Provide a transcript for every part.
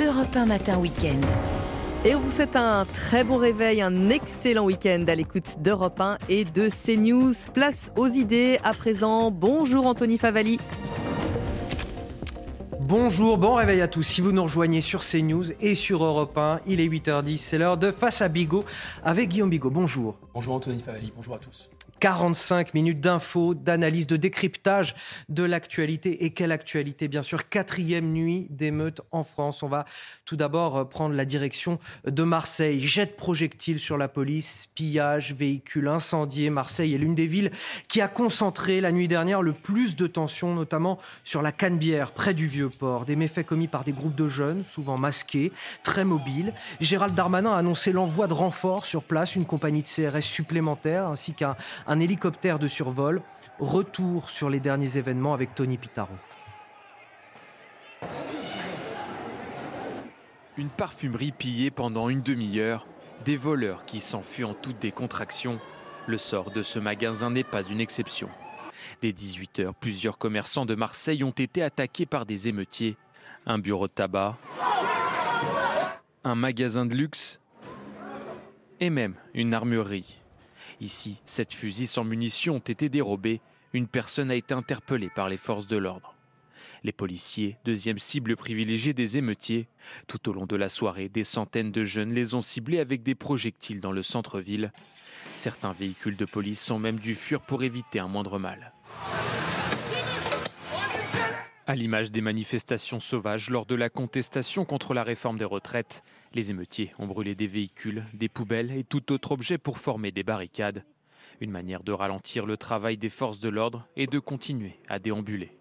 Europe 1 Matin Week-end. Et on vous souhaite un très bon réveil, un excellent week-end à l'écoute d'Europe 1 et de CNews. Place aux idées à présent. Bonjour Anthony Favali. Bonjour, bon réveil à tous. Si vous nous rejoignez sur CNews et sur Europe 1, il est 8h10, c'est l'heure de Face à Bigot avec Guillaume Bigot. Bonjour. Bonjour Anthony Favali, bonjour à tous. 45 minutes d'infos, d'analyse, de décryptage de l'actualité. Et quelle actualité, bien sûr. Quatrième nuit d'émeute en France. On va tout d'abord euh, prendre la direction de Marseille. Jet de projectiles sur la police, pillage, véhicules incendiés. Marseille est l'une des villes qui a concentré la nuit dernière le plus de tensions, notamment sur la Canebière, près du Vieux-Port. Des méfaits commis par des groupes de jeunes, souvent masqués, très mobiles. Gérald Darmanin a annoncé l'envoi de renforts sur place, une compagnie de CRS supplémentaire, ainsi qu'un un hélicoptère de survol. Retour sur les derniers événements avec Tony Pitaro. Une parfumerie pillée pendant une demi-heure, des voleurs qui s'enfuient en toute décontraction. Le sort de ce magasin n'est pas une exception. Dès 18h, plusieurs commerçants de Marseille ont été attaqués par des émeutiers. Un bureau de tabac, un magasin de luxe et même une armurerie. Ici, sept fusils sans munitions ont été dérobés. Une personne a été interpellée par les forces de l'ordre. Les policiers, deuxième cible privilégiée des émeutiers. Tout au long de la soirée, des centaines de jeunes les ont ciblés avec des projectiles dans le centre-ville. Certains véhicules de police sont même dû fuir pour éviter un moindre mal. À l'image des manifestations sauvages lors de la contestation contre la réforme des retraites, les émeutiers ont brûlé des véhicules, des poubelles et tout autre objet pour former des barricades. Une manière de ralentir le travail des forces de l'ordre et de continuer à déambuler.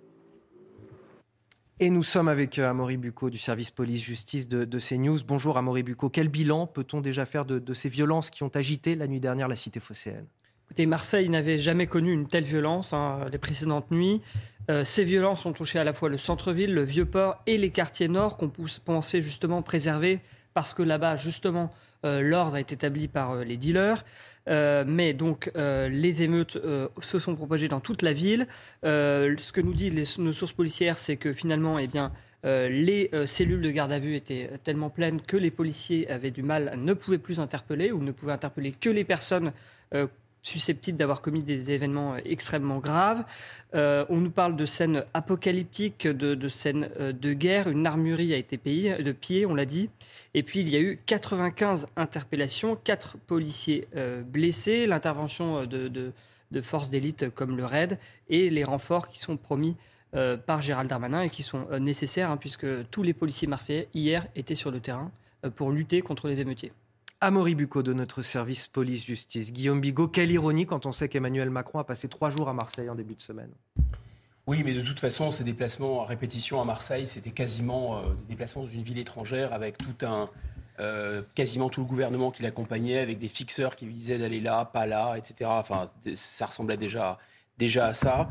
Et nous sommes avec euh, Amaury Bucco du service police-justice de, de, CNews. Bonjour Amaury Bucco. Quel bilan peut-on déjà faire de, de ces violences qui ont agité la nuit dernière la cité phocéenne? Écoutez, Marseille n'avait jamais connu une telle violence hein, les précédentes nuits. Euh, ces violences ont touché à la fois le centre-ville, le Vieux-Port et les quartiers nord qu'on pensait justement préserver parce que là-bas, justement, euh, l'ordre est établi par euh, les dealers. Euh, mais donc, les émeutes se sont propagées dans toute la ville. ce que nous disent nos sources policières, c'est que finalement, eh bien, les cellules de garde à vue étaient tellement pleines que les policiers avaient du mal, ne pouvaient plus interpeller ou ne pouvaient interpeller que les personnes susceptibles d'avoir commis des événements euh, extrêmement graves. Euh, on nous parle de scènes apocalyptiques, de, scènes euh, de guerre. Une armurerie a été payée, de pied, on l'a dit. Et puis il y a eu 95 interpellations, 4 policiers blessés, l'intervention de, forces d'élite comme le RAID et les renforts qui sont promis par Gérald Darmanin et qui sont nécessaires, hein, puisque tous les policiers marseillais hier étaient sur le terrain pour lutter contre les émeutiers. Amaury Bucco de notre service police-justice. Guillaume Bigot, quelle ironie quand on sait qu'Emmanuel Macron a passé trois jours à Marseille en début de semaine. Oui, mais de toute façon, ces déplacements à répétition à Marseille, c'était quasiment euh, des déplacements dans une ville étrangère avec tout un, euh, quasiment tout le gouvernement qui l'accompagnait, avec des fixeurs qui lui disaient d'aller là, pas là, etc. Enfin, ça ressemblait déjà, déjà à ça.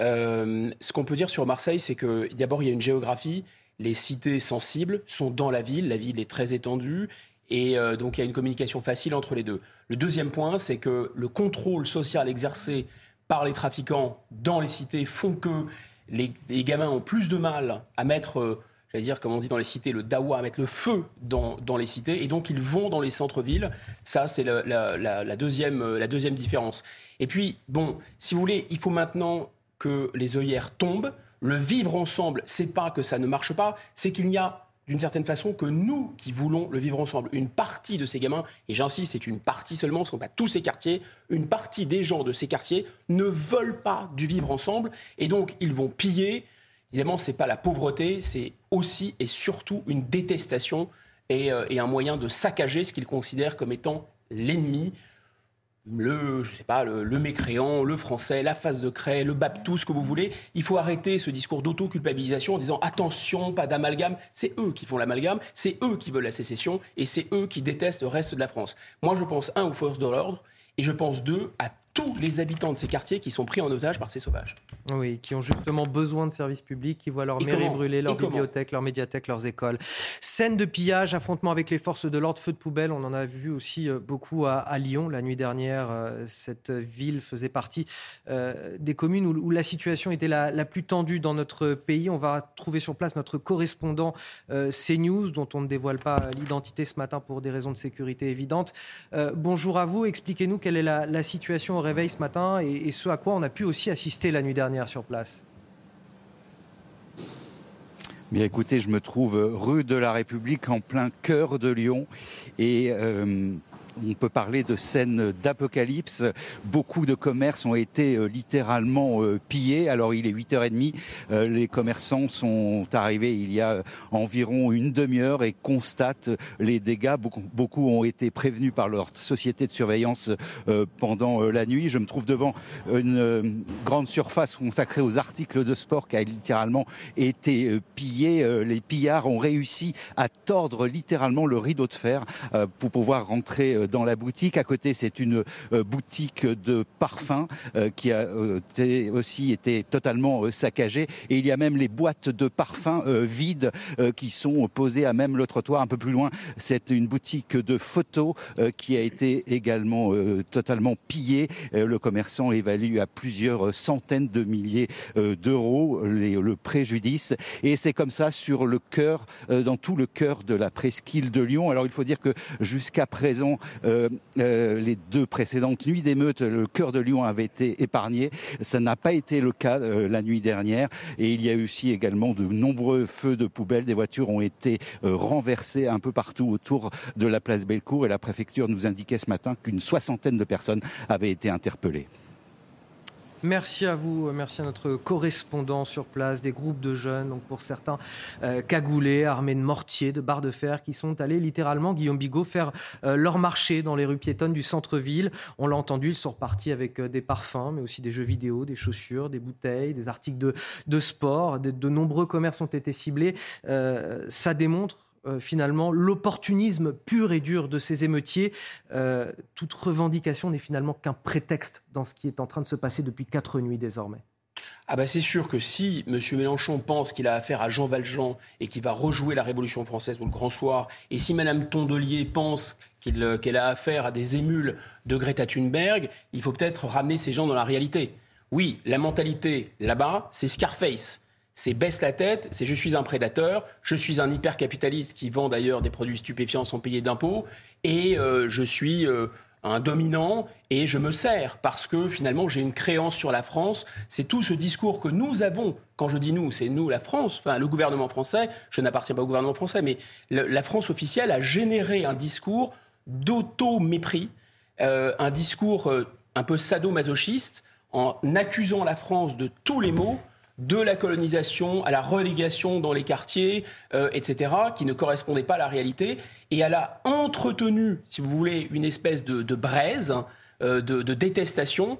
Euh, ce qu'on peut dire sur Marseille, c'est que d'abord, il y a une géographie. Les cités sensibles sont dans la ville. La ville est très étendue. Et euh, donc il y a une communication facile entre les deux. Le deuxième point, c'est que le contrôle social exercé par les trafiquants dans les cités font que les, gamins ont plus de mal à mettre, euh, j'allais dire, comme on dit dans les cités, le dawa, à mettre le feu dans, dans les cités, et donc ils vont dans les centres-villes. Ça, c'est la, deuxième, la deuxième différence. Et puis, bon, si vous voulez, il faut maintenant que les œillères tombent. Le vivre ensemble, c'est pas que ça ne marche pas, c'est qu'il n'y a d'une certaine façon que nous qui voulons le vivre ensemble. Une partie de ces gamins, et j'insiste, c'est une partie seulement, ce ne sont pas tous ces quartiers, une partie des gens de ces quartiers ne veulent pas du vivre ensemble, et donc ils vont piller. Évidemment, ce n'est pas la pauvreté, c'est aussi et surtout une détestation et, euh, et un moyen de saccager ce qu'ils considèrent comme étant l'ennemi le, je sais pas, le, mécréant, le français, la face de craie, le baptou, ce que vous voulez. Il faut arrêter ce discours d'auto-culpabilisation en disant attention, pas d'amalgame. C'est eux qui font l'amalgame, c'est eux qui veulent la sécession et c'est eux qui détestent le reste de la France. Moi, je pense, un, aux forces de l'ordre et je pense, deux, à tous les habitants de ces quartiers qui sont pris en otage par ces sauvages. Oui, qui ont justement besoin de services publics, qui voient leur mairie brûler, leur bibliothèque, leur médiathèque, leurs écoles. Scène de pillage, affrontement avec les forces de l'ordre, feu de poubelle, on en a vu aussi euh, beaucoup à, Lyon la nuit dernière. Euh, cette ville faisait partie euh, des communes où, la situation était la, plus tendue dans notre pays. On va trouver sur place notre correspondant CNews, dont on ne dévoile pas l'identité ce matin pour des raisons de sécurité évidentes. bonjour à vous, expliquez-nous quelle est la, la situation au réveil ce matin et, ce à quoi on a pu aussi assister la nuit dernière sur place. Bien écoutez, je me trouve rue de la République en plein cœur de Lyon. Et euh, on peut parler de scènes d'apocalypse. Beaucoup de commerces ont été euh, littéralement euh, pillés. Alors il est 8h30, euh, les commerçants sont arrivés il y a environ une demi-heure et constatent les dégâts. Beaucoup, ont été prévenus par leur société de surveillance pendant la nuit. Je me trouve devant une grande surface consacrée aux articles de sport qui a littéralement été pillée. Les pillards ont réussi à tordre littéralement le rideau de fer pour pouvoir rentrer dans la boutique. À côté, c'est une euh, boutique de parfums euh, qui a euh, aussi été totalement saccagée. Et il y a même les boîtes de parfums vides qui sont posées à même le trottoir. Un peu plus loin, c'est une boutique de photos qui a été également totalement pillée. Le commerçant évalue à plusieurs centaines de milliers d'euros le préjudice. Et c'est comme ça sur le cœur, dans tout le cœur de la presqu'île de Lyon. Alors il faut dire que jusqu'à présent, les deux précédentes nuits d'émeutes, le cœur de Lyon avait été épargné. Ça n'a pas été le cas euh, la nuit dernière. Et il y a eu aussi également de nombreux feux de poubelles. Des voitures ont été renversées un peu partout autour de la place Bellecour. Et la préfecture nous indiquait ce matin qu'une soixantaine de personnes avaient été interpellées. Merci à vous, merci à notre correspondant sur place, des groupes de jeunes, donc pour certains euh, cagoulés, armés de mortiers, de barres de fer, qui sont allés littéralement, Guillaume Bigot, faire euh, leur marché dans les rues piétonnes du centre-ville. On l'a entendu, ils sont repartis avec euh, des parfums, mais aussi des jeux vidéo, des chaussures, des bouteilles, des articles de, sport. De, de, nombreux commerces ont été ciblés. ça démontre euh, finalement l'opportunisme pur et dur de ces émeutiers. Euh, toute revendication n'est finalement qu'un prétexte dans ce qui est en train de se passer depuis quatre nuits désormais. Ah bah c'est sûr que si M. Mélenchon pense qu'il a affaire à Jean Valjean et qu'il va rejouer la Révolution française ou le Grand Soir, et si Mme Tondelier pense euh, qu'elle a affaire à des émules de Greta Thunberg, il faut peut-être ramener ces gens dans la réalité. Oui, la mentalité là-bas, c'est Scarface c'est baisse la tête, c'est je suis un prédateur, je suis un hypercapitaliste qui vend d'ailleurs des produits stupéfiants sans payer d'impôts, et euh, je suis euh, un dominant et je me sers parce que finalement j'ai une créance sur la France. C'est tout ce discours que nous avons. Quand je dis nous, c'est nous, la France, enfin le gouvernement français. Je n'appartiens pas au gouvernement français, mais la France officielle a généré un discours d'auto-mépris, euh, un discours un peu sadomasochiste en accusant la France de tous les maux de la colonisation à la relégation dans les quartiers, euh, etc., qui ne correspondait pas à la réalité. Et elle a entretenu, si vous voulez, une espèce de, braise, euh, de, détestation,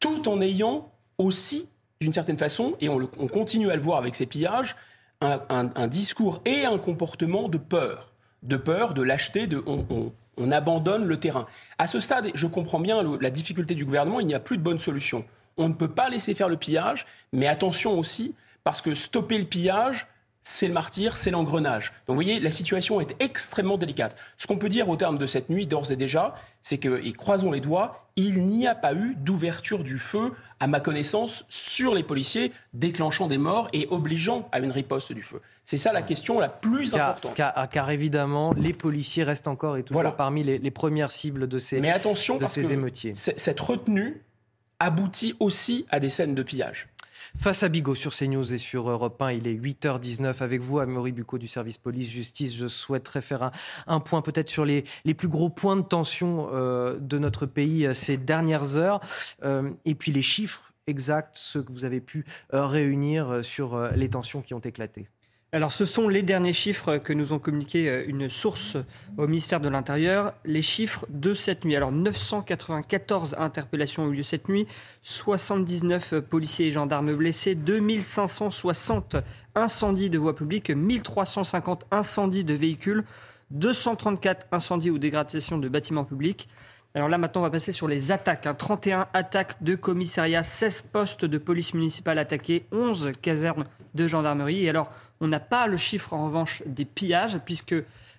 tout en ayant aussi, d'une certaine façon, et on, continue à le voir avec ces pillages, un, discours et un comportement de peur. De peur, de lâcheté, de on, abandonne le terrain. À ce stade, je comprends bien la difficulté du gouvernement, il n'y a plus de bonne solution. On ne peut pas laisser faire le pillage, mais attention aussi, parce que stopper le pillage, c'est le martyr, c'est l'engrenage. Donc vous voyez, la situation est extrêmement délicate. Ce qu'on peut dire au terme de cette nuit, d'ores et déjà, c'est que, et croisons les doigts, il n'y a pas eu d'ouverture du feu, à ma connaissance, sur les policiers, déclenchant des morts et obligeant à une riposte du feu. C'est ça la question la plus importante. Car, évidemment, les policiers restent encore et toujours parmi les, premières cibles de ces, Mais attention, de ces émeutiers. Cette retenue aboutit aussi à des scènes de pillage. Face à Bigot sur CNews et sur Europe 1, il est 8h19 avec vous, Amaury Bucco du service police-justice. Je souhaiterais faire un, point peut-être sur les, les, plus gros points de tension euh, de notre pays euh, ces dernières heures euh, et puis les chiffres exacts, ceux que vous avez pu réunir sur les tensions qui ont éclaté. Alors, ce sont les derniers chiffres que nous ont communiqué euh, une source au ministère de l'Intérieur. Les chiffres de cette nuit. Alors, 994 interpellations ont eu lieu cette nuit, 79 policiers et gendarmes blessés, 2560 incendies de voies publiques, 1350 incendies de véhicules, 234 incendies ou dégradations de bâtiments publics. Alors là, maintenant, on va passer sur les attaques. 31 hein. attaques de commissariat, 16 postes de police municipale attaqués, 11 casernes de gendarmerie. Et alors, on n'a pas le chiffre, en revanche, des pillages, puisque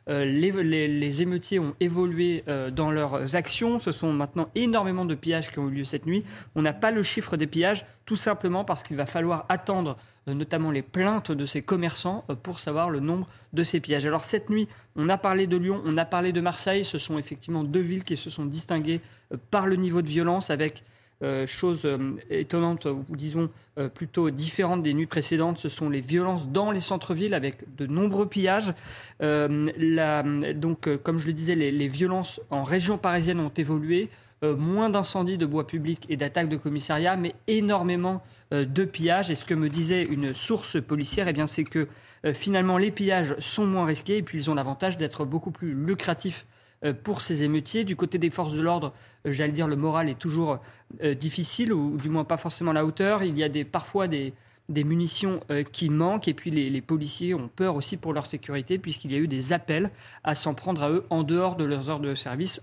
euh, les, émeutiers ont évolué euh, dans leurs actions. Ce sont maintenant énormément de pillages qui ont eu lieu cette nuit. On n'a pas le chiffre des pillages, tout simplement parce qu'il va falloir attendre euh, notamment les plaintes de ces commerçants pour savoir le nombre de ces pillages. Alors cette nuit, on a parlé de Lyon, on a parlé de Marseille. Ce sont effectivement deux villes qui se sont distinguées par le niveau de violence avec euh, chose euh, étonnante, ou disons euh, plutôt différente des nuits précédentes, ce sont les violences dans les centres-villes avec de nombreux pillages. donc, comme je le disais, les, violences en région parisienne ont évolué. moins d'incendies de bois public et d'attaques de commissariat, mais énormément de pillages. Et ce que me disait une source policière, eh c'est que finalement les pillages sont moins risqués et puis ils ont l'avantage d'être beaucoup plus lucratifs pour ces émeutiers. Du côté des forces de l'ordre, euh, j'allais dire, le moral est toujours euh, difficile, ou du moins pas forcément à la hauteur. Il y a parfois des, munitions qui manquent, et puis les, policiers ont peur aussi pour leur sécurité, puisqu'il y a eu des appels à s'en prendre à eux en dehors de leurs heures de service,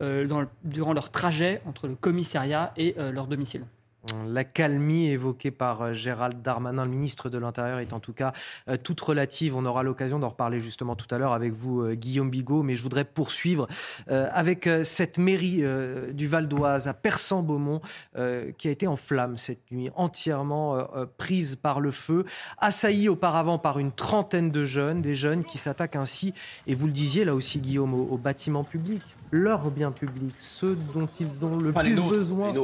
durant leur trajet entre le commissariat et leur domicile. La calmie évoquée par euh, Gérald Darmanin, le ministre de l'Intérieur, est en tout cas euh, toute relative. On aura l'occasion d'en reparler justement tout à l'heure avec vous, euh, Guillaume Bigot. Mais je voudrais poursuivre avec cette mairie du Val d'Oise à Persan-Beaumont qui a été en flammes cette nuit, entièrement prise par le feu, assaillie auparavant par une trentaine de jeunes, des jeunes qui s'attaquent ainsi, et vous le disiez là aussi, Guillaume, aux, bâtiments publics, leurs biens publics, ceux dont ils ont le plus besoin. Les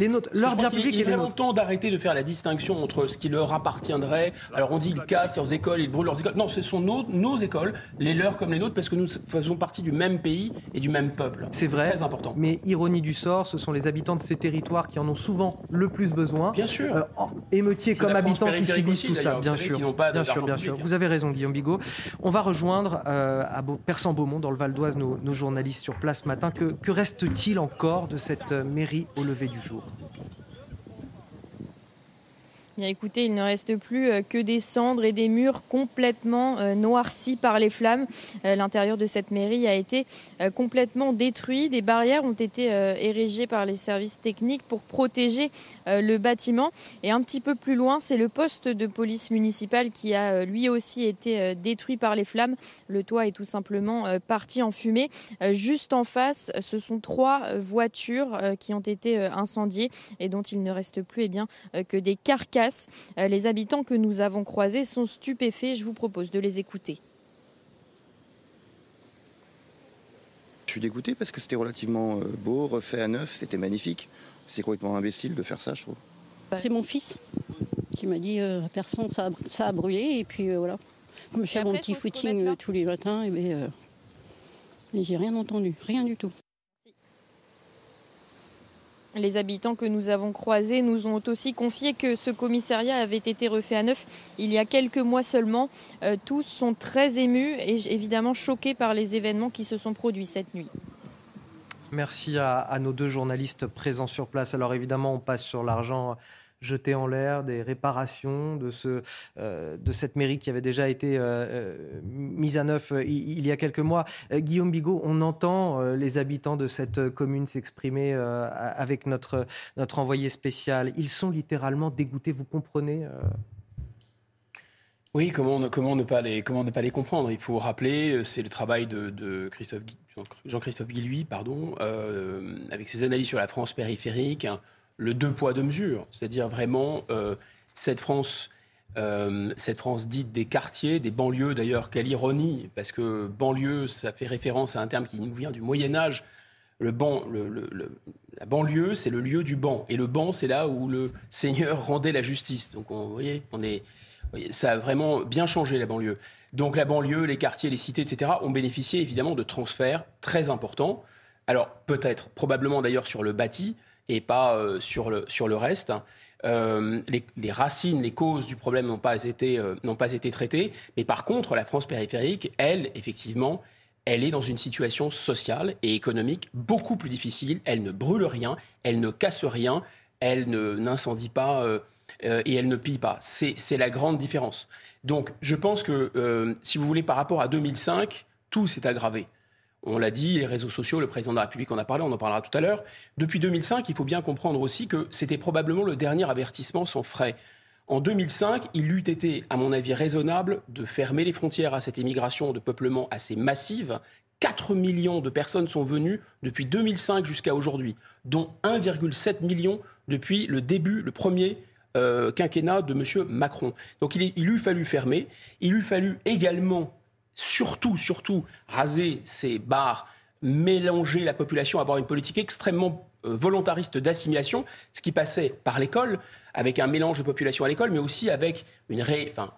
les nôtres, leur bien public il, est vraiment temps d'arrêter de faire la distinction entre ce qui leur appartiendrait. Alors on dit ils cassent leurs écoles, ils brûlent leurs écoles. Non, ce sont nos, nos écoles, les leurs comme les nôtres, parce que nous faisons partie du même pays et du même peuple. C'est vrai. Très important. Mais ironie du sort, ce sont les habitants de ces territoires qui en ont souvent le plus besoin. Bien sûr. Euh, émeutiers comme habitants qui subissent tout ça. Bien sûr. bien sûr, bien sûr. Vous avez raison, Guillaume Bigot. On va rejoindre euh, à Persan-Beaumont, dans le Val d'Oise, nos, journalistes sur place ce matin. Que, que reste-t-il encore de cette euh, mairie au lever du jour? Thank you. Écoutez, il ne reste plus euh, que des cendres et des murs complètement euh, noircis par les flammes. Euh, l'intérieur de cette mairie a été complètement détruit. Des barrières ont été érigées par les services techniques pour protéger le bâtiment. Et un petit peu plus loin, c'est le poste de police municipale qui a lui aussi été détruit par les flammes. Le toit est tout simplement parti en fumée. Juste en face, ce sont trois voitures qui ont été incendiées et dont il ne reste plus eh bien, que des carcasses euh, les habitants que nous avons croisés sont stupéfaits. Je vous propose de les écouter. Je suis dégoûté parce que c'était relativement euh, beau, refait à neuf, c'était magnifique. C'est complètement imbécile de faire ça, je trouve. C'est mon fils qui m'a dit euh, personne, ça, ça, a brûlé et puis voilà. Comme je fais mon petit footing tous les matins, et ben, j'ai rien entendu, rien du tout. Les habitants que nous avons croisés nous ont aussi confié que ce commissariat avait été refait à neuf il y a quelques mois seulement. Euh, tous sont très émus et évidemment choqués par les événements qui se sont produits cette nuit. Merci à, à nos deux journalistes présents sur place. Alors évidemment, on passe sur l'argent jeter en l'air des réparations de, ce, euh, de cette mairie qui avait déjà été euh, euh, mise à neuf il, y a quelques mois. Guillaume Bigot, on entend les habitants de cette commune s'exprimer avec notre, notre envoyé spécial. Ils sont littéralement dégoûtés, vous comprenez oui, comment comment, ne pas les, comment ne pas les comprendre? Il faut rappeler, c'est le travail de, Christophe, Jean-Christophe Guilluy, pardon, avec ses analyses sur la France périphérique, le deux poids, deux mesures. C'est-à-dire vraiment euh, cette France. Euh, cette France dite des quartiers, des banlieues d'ailleurs, quelle ironie, parce que banlieue, ça fait référence à un terme qui nous vient du Moyen Âge. Le ban, la banlieue, c'est le lieu du banc, et le banc, c'est là où le Seigneur rendait la justice. Donc, vous voyez, on est, ça a vraiment bien changé la banlieue. Donc, la banlieue, les quartiers, les cités, etc., ont bénéficié évidemment de transferts très importants. Alors, peut-être, probablement d'ailleurs sur le bâti, et pas euh, sur, le, sur le reste. Euh, les, racines, les causes du problème n'ont pas, été, euh, pas été traitées. Mais par contre, la France périphérique, elle, effectivement, elle est dans une situation sociale et économique beaucoup plus difficile. Elle ne brûle rien, elle ne casse rien, elle n'incendie pas et elle ne pille pas. C'est, c'est la grande différence. Donc je pense que, si vous voulez, par rapport à 2005, tout s'est aggravé. On l'a dit, les réseaux sociaux, le président de la République en a parlé, on en parlera tout à l'heure. Depuis 2005, il faut bien comprendre aussi que c'était probablement le dernier avertissement sans frais. En 2005, il eût été, à mon avis, raisonnable de fermer les frontières à cette immigration de peuplement assez massive. 4 millions de personnes sont venues depuis 2005 jusqu'à aujourd'hui, dont 1,7 million depuis le début, le premier euh, quinquennat de M. Macron. Donc il, il eût fallu fermer, il eût fallu également surtout, surtout, raser ces barres, mélanger la population, avoir une politique extrêmement euh, volontariste d'assimilation, ce qui passait par l'école, avec un mélange de population à l'école, mais aussi avec une ré... enfin,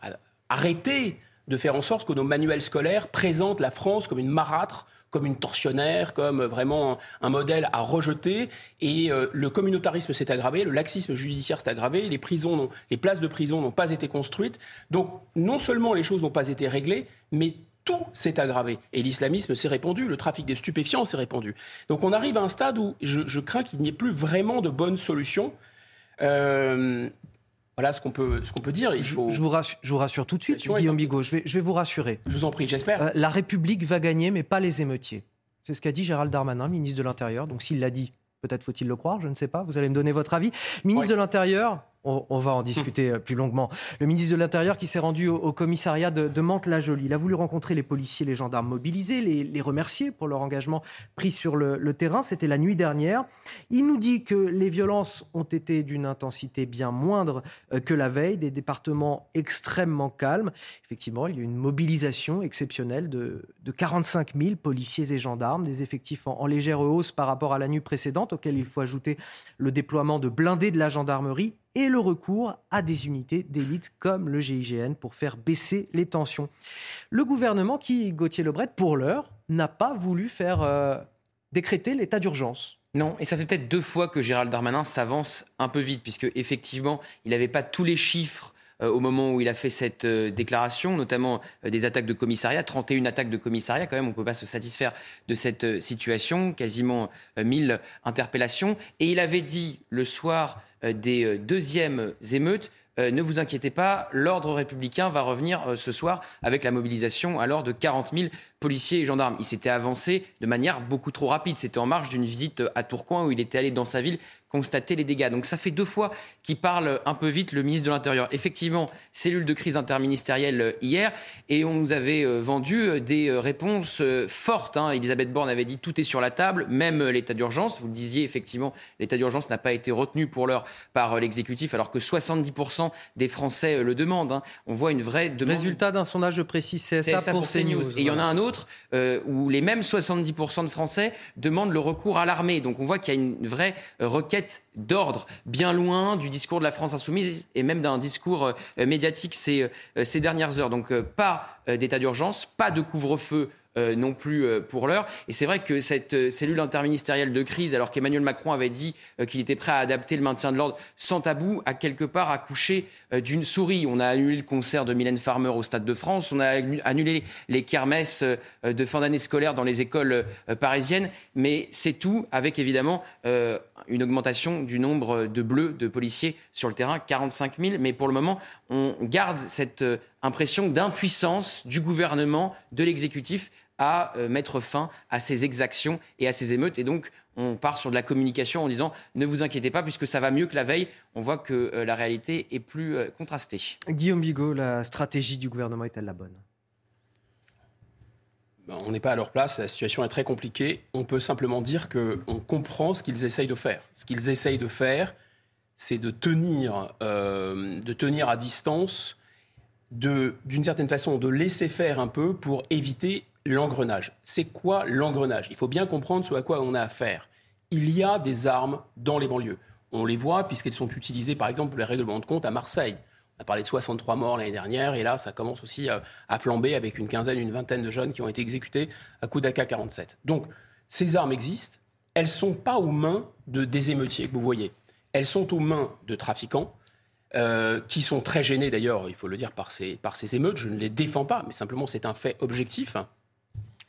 arrêter de faire en sorte que nos manuels scolaires présentent la France comme une marâtre, comme une tortionnaire, comme vraiment un, modèle à rejeter. Et euh, le communautarisme s'est aggravé, le laxisme judiciaire s'est aggravé, les, prisons les places de prison n'ont pas été construites. Donc non seulement les choses n'ont pas été réglées, mais tout s'est aggravé. Et l'islamisme s'est répandu, le trafic des stupéfiants s'est répandu. Donc on arrive à un stade où je, crains qu'il n'y ait plus vraiment de bonnes solutions. Euh, voilà ce qu'on peut, ce qu'on peut dire. je, vous rassure, tout de suite, Guillaume Bigot. Je vais, je vais vous rassurer. Je vous en prie, j'espère. Euh, la République va gagner, mais pas les émeutiers. C'est ce qu'a dit Gérald Darmanin, ministre de l'Intérieur. Donc s'il l'a dit, peut-être faut-il le croire, je ne sais pas. Vous allez me donner votre avis. Ministre de l'Intérieur, on, va en discuter euh, plus longuement. Le ministre de l'Intérieur qui s'est rendu au, commissariat de, Mantes-la-Jolie. Il a voulu rencontrer les policiers, les gendarmes mobilisés, les, remercier pour leur engagement pris sur le, terrain. C'était la nuit dernière. Il nous dit que les violences ont été d'une intensité bien moindre euh, que la veille, des départements extrêmement calmes. Effectivement, il y a une mobilisation exceptionnelle de, 45 000 policiers et gendarmes, des effectifs en, en légère hausse par rapport à la nuit précédente, auquel il faut ajouter le déploiement de blindés de la gendarmerie et le recours à des unités d'élite comme le GIGN pour faire baisser les tensions. Le gouvernement qui, Gauthier Lebret, pour l'heure, n'a pas voulu faire euh, décréter l'état d'urgence. Non, et ça fait peut-être deux fois que Gérald Darmanin s'avance un peu vite, puisque effectivement, il n'avait pas tous les chiffres au moment où il a fait cette euh, déclaration, notamment des attaques de commissariat, 31 attaques de commissariat, quand même, on ne peut pas se satisfaire de cette situation, quasiment 1000 interpellations. Et il avait dit le soir euh, des euh, deuxièmes émeutes. Euh, ne vous inquiétez pas, l'ordre républicain va revenir ce soir avec la mobilisation alors de 40 000 policiers et gendarmes. Il s'était avancé de manière beaucoup trop rapide. C'était en marge d'une visite à Tourcoing où il était allé dans sa ville constater les dégâts. Donc ça fait deux fois qu'il parle un peu vite, le ministre de l'Intérieur. Effectivement, cellule de crise interministérielle euh, hier, et on nous avait euh, vendu euh, des réponses fortes. Hein. Elisabeth Borne avait dit tout est sur la table, même l'état d'urgence. Vous le disiez, effectivement, l'état d'urgence n'a pas été retenu pour l'heure par l'exécutif, alors que 70% des Français le demandent. Hein. On voit une vraie demande. Résultat d'un sondage précis CSA, pour, CNews. Et il y en a un autre où les mêmes 70% de Français demandent le recours à l'armée. Donc on voit qu'il y a une vraie requête d'ordre, bien loin du discours de la France insoumise et même d'un discours euh, médiatique ces, euh, dernières heures. Donc euh, pas d'état d'urgence, pas de couvre-feu euh, non plus euh, pour l'heure. Et c'est vrai que cette euh, cellule interministérielle de crise, alors qu'Emmanuel Macron avait dit qu'il était prêt à adapter le maintien de l'ordre sans tabou, a quelque part accouché d'une souris. On a annulé le concert de Mylène Farmer au Stade de France, on a annulé les kermesses de fin d'année scolaire dans les écoles parisiennes, mais c'est tout avec évidemment une augmentation du nombre de bleus, de policiers sur le terrain, 45 000. Mais pour le moment, on garde cette impression d'impuissance du gouvernement, de l'exécutif à euh, mettre fin à ces exactions et à ces émeutes. Et donc, on part sur de la communication en disant ne vous inquiétez pas, puisque ça va mieux que la veille. On voit que euh, la réalité est plus euh, contrastée. Guillaume Bigot, la stratégie du gouvernement est-elle la bonne? Ben, on n'est pas à leur place, la situation est très compliquée. On peut simplement dire qu'on comprend ce qu'ils essayent de faire. Ce qu'ils essayent de faire, c'est de tenir, de tenir à distance, d'une certaine façon, de laisser faire un peu pour éviter l'engrenage. C'est quoi l'engrenage? Il faut bien comprendre ce à quoi on a affaire. Il y a des armes dans les banlieues. On les voit puisqu'elles sont utilisées, par exemple, pour les règlements de compte à Marseille. On a parlé de 63 morts l'année dernière, et là, ça commence aussi à, flamber avec une quinzaine, une vingtaine de jeunes qui ont été exécutés à coup d'AK-47. Donc, ces armes existent. Elles ne sont pas aux mains de, des émeutiers que vous voyez. Elles sont aux mains de trafiquants, euh, qui sont très gênés d'ailleurs, il faut le dire, par ces, par ces émeutes. Je ne les défends pas, mais simplement c'est un fait objectif.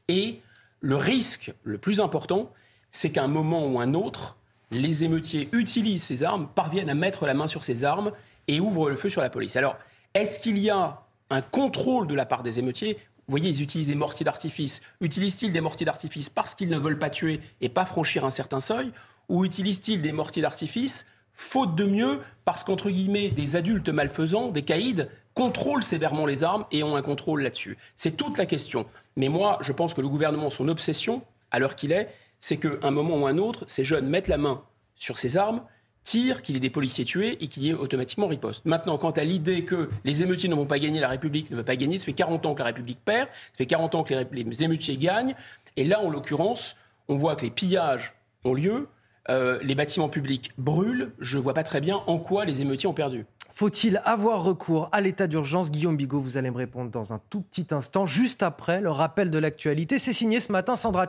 Et le risque le plus important, c'est qu'à un moment ou un autre, les émeutiers utilisent ces armes, parviennent à mettre la main sur ces armes et ouvrent le feu sur la police. Alors, est-ce qu'il y a un contrôle de la part des émeutiers? Vous voyez, ils utilisent des mortiers d'artifice. Utilisent-ils des mortiers d'artifice parce qu'ils ne veulent pas tuer et pas franchir un certain seuil? Ou utilisent-ils des mortiers d'artifice faute de mieux parce qu'entre guillemets, des adultes malfaisants, des caïds, contrôlent sévèrement les armes et ont un contrôle là-dessus C'est toute la question. Mais moi, je pense que le gouvernement, son obsession, à l'heure qu'il est, c'est qu'à un moment ou un autre, ces jeunes mettent la main sur ces armes tire, qu'il y ait des policiers tués et qu'il y ait automatiquement riposte. Maintenant, quant à l'idée que les émeutiers ne vont pas gagner, la République ne va pas gagner, ça fait 40 ans que la République perd, ça fait 40 ans que les, émeutiers gagnent, et là, en l'occurrence, on voit que les pillages ont lieu, euh, les bâtiments publics brûlent, je ne vois pas très bien en quoi les émeutiers ont perdu. Faut-il avoir recours à l'état d'urgence? Guillaume Bigot, vous allez me répondre dans un tout petit instant, juste après le rappel de l'actualité. C'est signé ce matin Sandra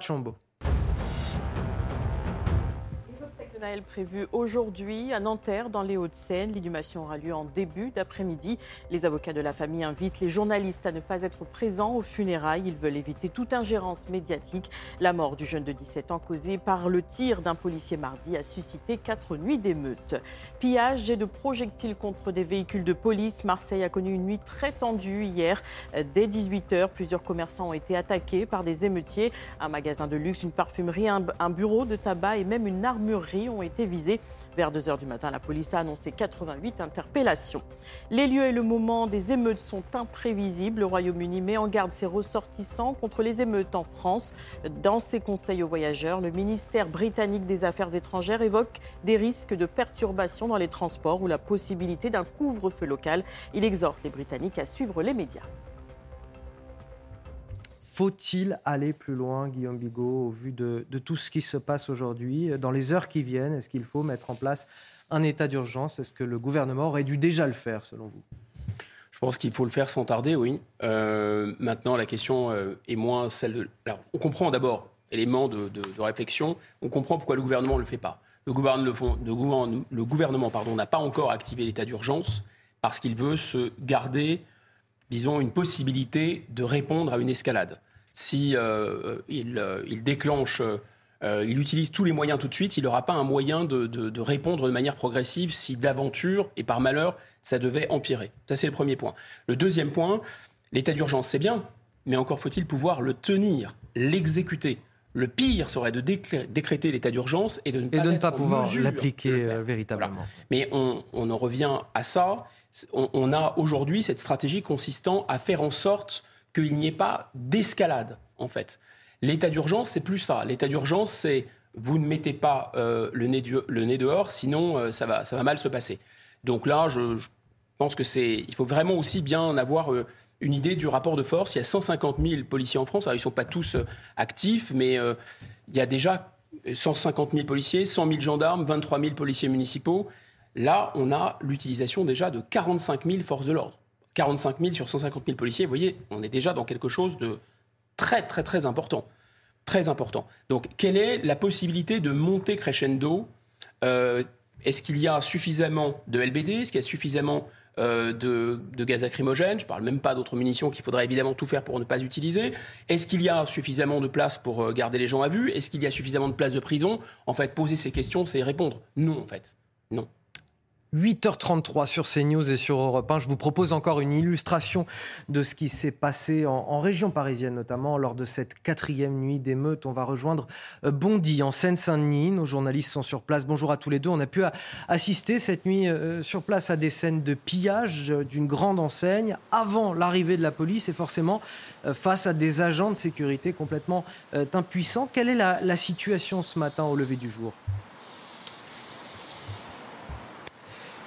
Chambo. prévu aujourd'hui à Nanterre, dans les Hauts-de-Seine. L'inhumation aura lieu en début d'après-midi. Les avocats de la famille invitent les journalistes à ne pas être présents aux funérailles. Ils veulent éviter toute ingérence médiatique. La mort du jeune de 17 ans causée par le tir d'un policier mardi a suscité quatre nuits d'émeutes. Pillage et de projectiles contre des véhicules de police. Marseille a connu une nuit très tendue hier. Dès 18h, plusieurs commerçants ont été attaqués par des émeutiers. Un magasin de luxe, une parfumerie, un bureau de tabac et même une armurerie ont été visés. Vers 2 h du matin, la police a annoncé 88 interpellations. Les lieux et le moment des émeutes sont imprévisibles. Le Royaume-Uni met en garde ses ressortissants contre les émeutes en France. Dans ses conseils aux voyageurs, le ministère britannique des Affaires étrangères évoque des risques de perturbations dans les transports ou la possibilité d'un couvre-feu local. Il exhorte les Britanniques à suivre les médias. Faut-il aller plus loin, Guillaume Bigot, au vu de, tout ce qui se passe aujourd'hui Dans les heures qui viennent, est-ce qu'il faut mettre en place un état d'urgence? Est-ce que le gouvernement aurait dû déjà le faire, selon vous? Je pense qu'il faut le faire sans tarder, oui. Euh, maintenant, la question euh, est moins celle de. Alors, on comprend d'abord, élément de, réflexion, on comprend pourquoi le gouvernement ne le fait pas. Le gouvernement, le, le gouvernement pardon, n'a pas encore activé l'état d'urgence parce qu'il veut se garder, disons, une possibilité de répondre à une escalade si euh, il, euh, il, déclenche, euh, il utilise tous les moyens tout de suite, il n'aura pas un moyen de, répondre de manière progressive si d'aventure et par malheur ça devait empirer. Ça c'est le premier point. Le deuxième point, l'état d'urgence c'est bien, mais encore faut-il pouvoir le tenir, l'exécuter. Le pire serait de décréter l'état d'urgence et de ne pas, de ne pas pouvoir l'appliquer véritablement. Mais on, en revient à ça. on a aujourd'hui cette stratégie consistant à faire en sorte qu'il n'y ait pas d'escalade, en fait. L'état d'urgence, c'est plus ça. L'état d'urgence, c'est vous ne mettez pas euh, le, nez le, nez dehors, sinon euh, ça, va, ça va mal se passer. Donc là, je, pense que c'est, il faut vraiment aussi bien avoir euh, une idée du rapport de force. Il y a 150 000 policiers en France. Alors, ils ne sont pas tous actifs, mais il y a déjà 150 000 policiers, 100 000 gendarmes, 23 000 policiers municipaux. Là, on a l'utilisation déjà de 45 000 forces de l'ordre. 45 000 sur 150 000 policiers, vous voyez, on est déjà dans quelque chose de très, très, très important. Très important. Donc, quelle est la possibilité de monter crescendo euh, Est-ce qu'il y a suffisamment de LBD Est-ce qu'il y a suffisamment euh, de, gaz lacrymogène? Je ne parle même pas d'autres munitions qu'il faudrait évidemment tout faire pour ne pas utiliser. Est-ce qu'il y a suffisamment de place pour euh, garder les gens à vue? Est-ce qu'il y a suffisamment de place de prison? En fait, poser ces questions, c'est répondre non, en fait. Non. 8h33 sur CNews et sur Europe 1. Je vous propose encore une illustration de ce qui s'est passé en, région parisienne, notamment lors de cette quatrième nuit d'émeute. On va rejoindre euh, Bondy en Seine-Saint-Denis. Nos journalistes sont sur place. Bonjour à tous les deux. On a pu assister cette nuit euh, sur place à des scènes de pillage euh, d'une grande enseigne avant l'arrivée de la police et forcément face à des agents de sécurité complètement impuissants. Quelle est la situation ce matin au lever du jour?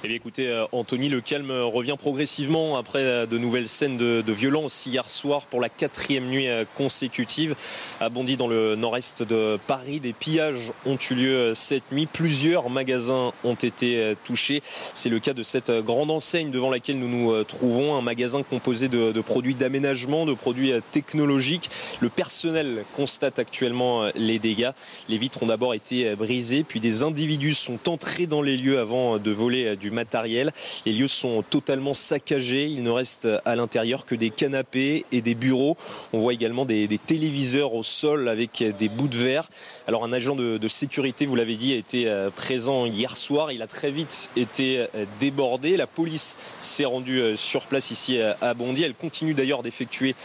Eh écoutez, euh, Anthony, le calme revient progressivement après euh, de nouvelles scènes de, violence hier soir pour la quatrième nuit euh, consécutive. À Bondy, dans le nord-est de Paris, des pillages ont eu lieu cette nuit. Plusieurs magasins ont été touchés. C'est le cas de cette grande enseigne devant laquelle nous nous trouvons, un magasin composé de, de produits d'aménagement, de produits technologiques. Le personnel constate actuellement les dégâts. Les vitres ont d'abord été brisées, puis des individus sont entrés dans les lieux avant de voler du du matériel. Les lieux sont totalement saccagés. Il ne reste à l'intérieur que des canapés et des bureaux. On voit également des, téléviseurs au sol avec des bouts de verre. Alors un agent de, sécurité, vous l'avez dit, a été présent hier soir. Il a très vite été débordé. La police s'est rendue sur place ici à Bondy. Elle continue d'ailleurs d'effectuer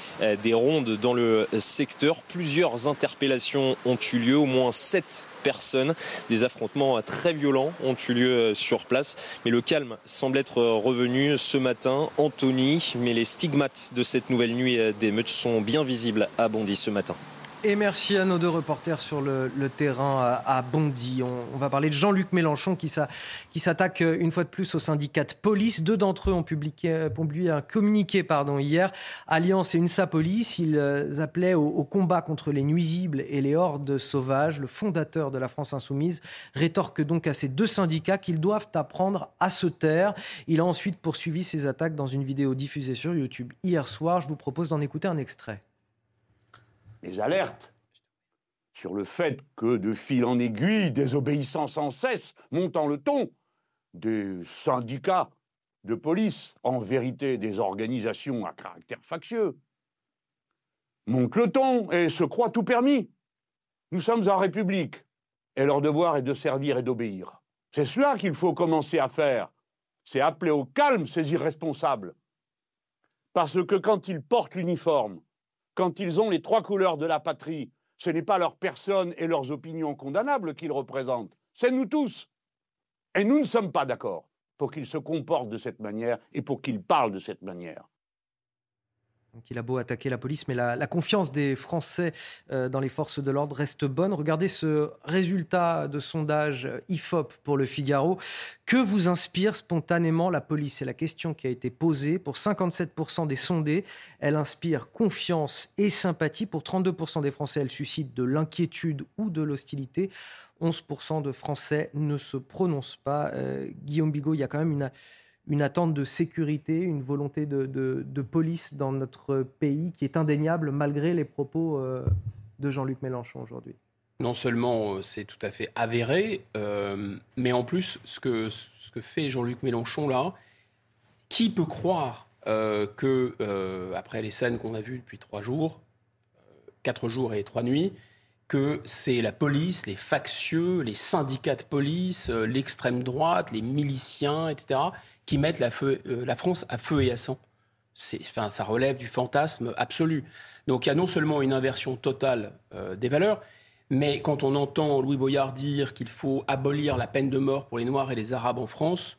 des rondes dans le secteur. Plusieurs interpellations ont eu lieu, au moins sept personnes. Des affrontements très violents ont eu lieu sur place, mais le calme semble être revenu ce matin. Anthony, mais les stigmates de cette nouvelle nuit d'émeutes sont bien visibles à Bondy ce matin. Et merci à nos deux reporters sur le, terrain à, Bondy. On, va parler de Jean-Luc Mélenchon qui, s'attaque euh, une fois de plus au syndicat de police. Deux d'entre eux ont publié, un communiqué pardon, hier. Alliance et UNSA Police, ils euh, appelaient au, combat contre les nuisibles et les hordes sauvages. Le fondateur de la France Insoumise rétorque donc à ces deux syndicats qu'ils doivent apprendre à se taire. Il a ensuite poursuivi ses attaques dans une vidéo diffusée sur YouTube hier soir. Je vous propose d'en écouter un extrait les alertes sur le fait que, de fil en aiguille, désobéissant sans cesse, montant le ton, des syndicats de police, en vérité des organisations à caractère factieux, montent le ton et se croient tout permis. Nous sommes en République, et leur devoir est de servir et d'obéir. C'est cela qu'il faut commencer à faire. C'est appeler au calme ces irresponsables. Parce que quand ils portent l'uniforme, quand ils ont les trois couleurs de la patrie, ce n'est pas leur personne et leurs opinions condamnables qu'ils représentent, c'est nous tous. Et nous ne sommes pas d'accord pour qu'ils se comportent de cette manière et pour qu'ils parlent de cette manière. Il a beau attaquer la police, mais la, confiance des Français euh, dans les forces de l'ordre reste bonne. Regardez ce résultat de sondage IFOP pour le Figaro. Que vous inspire spontanément la police? C'est la question qui a été posée. Pour 57% des sondés, elle inspire confiance et sympathie. Pour 32% des Français, elle suscite de l'inquiétude ou de l'hostilité. 11% de Français ne se prononcent pas. Euh, Guillaume Bigot, il y a quand même une une attente de sécurité, une volonté de, police dans notre pays qui est indéniable malgré les propos euh, de Jean-Luc Mélenchon aujourd'hui. Non seulement euh, c'est tout à fait avéré, euh, mais en plus ce que, fait Jean-Luc Mélenchon là, qui peut croire que, après les scènes qu'on a vues depuis trois jours, quatre jours et trois nuits, que c'est la police, les factieux, les syndicats de police, l'extrême droite, les miliciens, etc., qui mettent euh, la France à feu et à sang. Enfin, ça relève du fantasme absolu. Donc il y a non seulement une inversion totale euh, des valeurs, mais quand on entend Louis Boyard dire qu'il faut abolir la peine de mort pour les Noirs et les Arabes en France,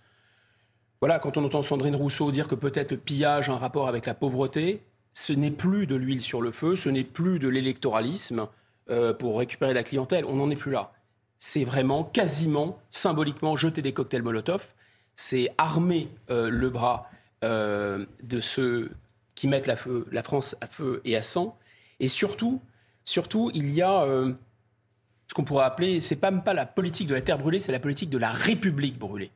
voilà, quand on entend Sandrine Rousseau dire que peut-être le pillage a un rapport avec la pauvreté, ce n'est plus de l'huile sur le feu, ce n'est plus de l'électoralisme euh, pour récupérer la clientèle, on n'en est plus là. C'est vraiment quasiment symboliquement jeter des cocktails Molotov c'est armer euh, le bras euh, de ceux qui mettent la, France à feu et à sang. Et surtout, surtout il y a euh, ce qu'on pourrait appeler, c'est pas même pas la politique de la terre brûlée, c'est la politique de la République brûlée.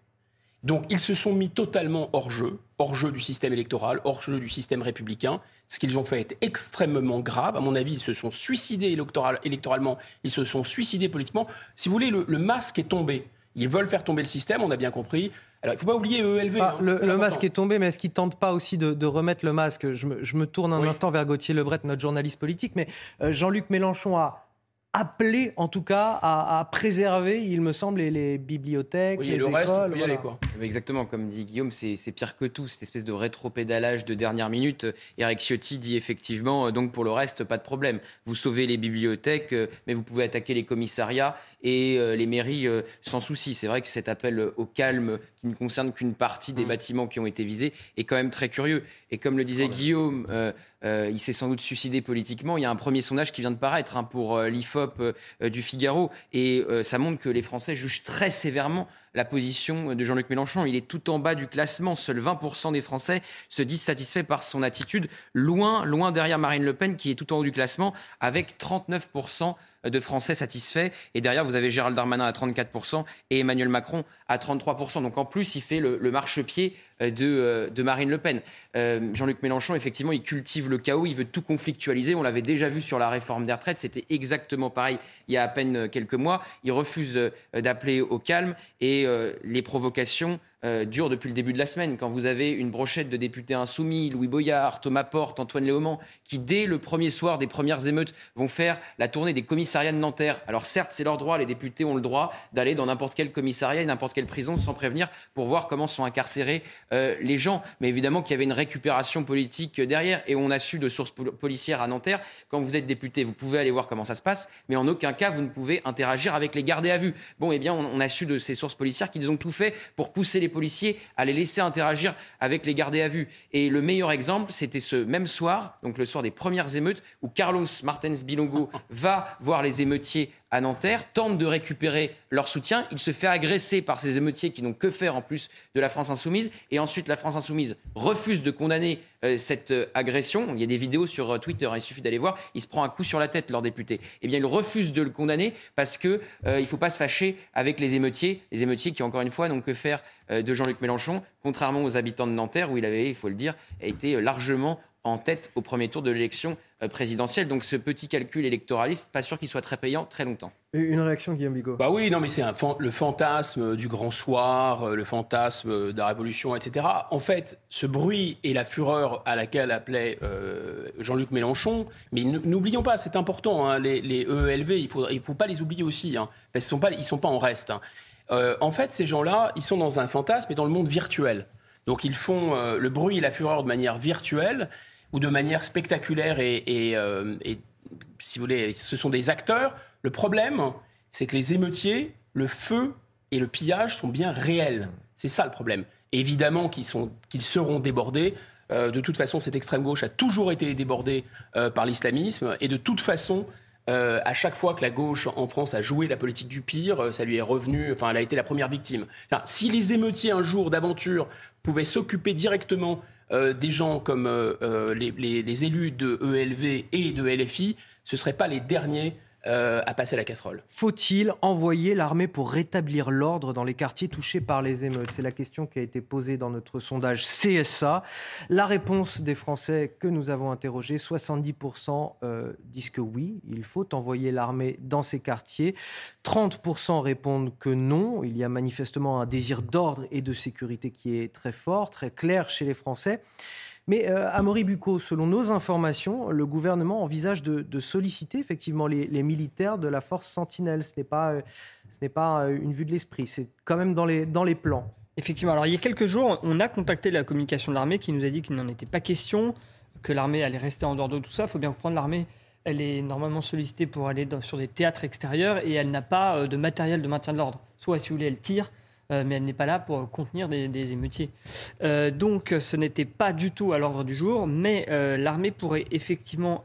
Donc ils se sont mis totalement hors jeu, hors jeu du système électoral, hors jeu du système républicain. Ce qu'ils ont fait est extrêmement grave. À mon avis, ils se sont suicidés électoralement, ils se sont suicidés politiquement. Si vous voulez, le masque est tombé. Ils veulent faire tomber le système, on a bien compris. Alors, il ne faut pas oublier ELV. Ah, hein, le, masque est tombé, mais est-ce qu'ils ne tentent pas aussi de, remettre le masque? Je me, tourne un instant vers Gauthier Lebret, notre journaliste politique, mais euh, Jean-Luc Mélenchon a appelé en tout cas à, préserver, il me semble, les, bibliothèques, les le Reste, on peut y aller, quoi. Exactement, comme dit Guillaume, c'est pire que tout, cette espèce de rétro-pédalage de dernière minute. Eric Ciotti dit effectivement, euh, donc pour le reste, pas de problème. Vous sauvez les bibliothèques, euh, mais vous pouvez attaquer les commissariats et euh, les mairies sans souci. C'est vrai que cet appel au calme qui ne concerne qu'une partie des mmh. bâtiments qui ont été visés est quand même très curieux. Et comme le disait Guillaume, euh, il s'est sans doute suicidé politiquement. Il y a un premier sondage qui vient de paraître hein, pour euh, l'IFOP euh, du Figaro. Et ça montre que les Français jugent très sévèrement la position de Jean-Luc Mélenchon. Il est tout en bas du classement. Seuls 20% des Français se disent satisfaits par son attitude, loin, loin derrière Marine Le Pen, qui est tout en haut du classement, avec 39% de Français satisfaits. Et derrière, vous avez Gérald Darmanin à 34% et Emmanuel Macron à 33%. Donc en plus, il fait le, marchepied de, euh, de, Marine Le Pen. Euh, Jean-Luc Mélenchon, effectivement, il cultive le chaos, il veut tout conflictualiser. On l'avait déjà vu sur la réforme des retraites, c'était exactement pareil il y a à peine quelques mois. Il refuse euh, d'appeler au calme et les provocations euh, dure depuis le début de la semaine. Quand vous avez une brochette de députés insoumis, Louis Boyard, Thomas Porte, Antoine Léaumont, qui dès le premier soir des premières émeutes vont faire la tournée des commissariats de Nanterre. Alors certes, c'est leur droit, les députés ont le droit d'aller dans n'importe quel commissariat et n'importe quelle prison sans prévenir pour voir comment sont incarcérés euh, les gens. Mais évidemment qu'il y avait une récupération politique derrière et on a su de sources policières à Nanterre, quand vous êtes député, vous pouvez aller voir comment ça se passe, mais en aucun cas vous ne pouvez interagir avec les gardés à vue. Bon, eh bien, on, a su de ces sources policières qu'ils ont tout fait pour pousser les policiers à les laisser interagir avec les gardés à vue. Et le meilleur exemple, c'était ce même soir, donc le soir des premières émeutes, où Carlos Martens Bilongo va voir les émeutiers à Nanterre, tente de récupérer leur soutien. Il se fait agresser par ces émeutiers qui n'ont que faire en plus de la France insoumise. Et ensuite, la France insoumise refuse de condamner euh, cette euh, agression. Il y a des vidéos sur euh, Twitter, hein, il suffit d'aller voir. Il se prend un coup sur la tête, leur député. Eh bien, il refuse de le condamner parce qu'il ne faut pas se fâcher avec les émeutiers. Les émeutiers qui, encore une fois, n'ont que faire de Jean-Luc Mélenchon, contrairement aux habitants de Nanterre, où il avait, il faut le dire, été largement en tête au premier tour de l'élection euh, présidentielle. Donc ce petit calcul électoraliste, pas sûr qu'il soit très payant très longtemps. Une réaction, Guillaume Bigot? Bah oui, non, mais c'est le fantasme du grand soir, euh, le fantasme de la révolution, etc. En fait, ce bruit et la fureur à laquelle appelait euh, Jean-Luc Mélenchon, mais n'oublions pas, c'est important, hein, les, EELV, il ne faut, il faut pas les oublier aussi, hein, parce qu'ils ne sont, pas en reste. Hein. en fait, ces gens-là, ils sont dans un fantasme et dans le monde virtuel. Donc ils font le bruit et la fureur de manière virtuelle ou de manière spectaculaire euh, et, si vous voulez, ce sont des acteurs. Le problème, c'est que les émeutiers, le feu et le pillage sont bien réels. C'est ça le problème. évidemment qu'ils seront débordés. Euh, de toute façon, cette extrême gauche a toujours été débordée euh, par l'islamisme. Et de toute façon, à chaque fois que la gauche en France a joué la politique du pire, ça lui est revenu, enfin, elle a été la première victime. si les émeutiers, un jour d'aventure, pouvaient s'occuper directement euh, des gens comme euh, euh, les, élus de ELV et de LFI, ce ne seraient pas les derniers à passer la casserole. Faut-il envoyer l'armée pour rétablir l'ordre dans les quartiers touchés par les émeutes? C'est la question qui a été posée dans notre sondage CSA. La réponse des Français que nous avons interrogés, 70% disent que oui, il faut envoyer l'armée dans ces quartiers. 30% répondent que non. Il y a manifestement un désir d'ordre et de sécurité qui est très fort, très clair chez les Français. Mais euh, Amaury selon nos informations, le gouvernement envisage de, solliciter effectivement les, militaires de la force Sentinelle. Ce n'est pas, euh, ce n'est pas euh, une vue de l'esprit, c'est quand même dans les, dans les plans. Effectivement. Alors il y a quelques jours, on a contacté la communication de l'armée qui nous a dit qu'il n'en était pas question, que l'armée allait rester en dehors de tout ça. Il faut bien comprendre, l'armée elle est normalement sollicitée pour aller sur des théâtres extérieurs et elle n'a pas euh, de matériel de maintien de l'ordre. Soit, si vous voulez, elle tire, euh, mais elle n'est pas là pour contenir des, émeutiers. Euh, donc, ce n'était pas du tout à l'ordre du jour, mais l'armée pourrait effectivement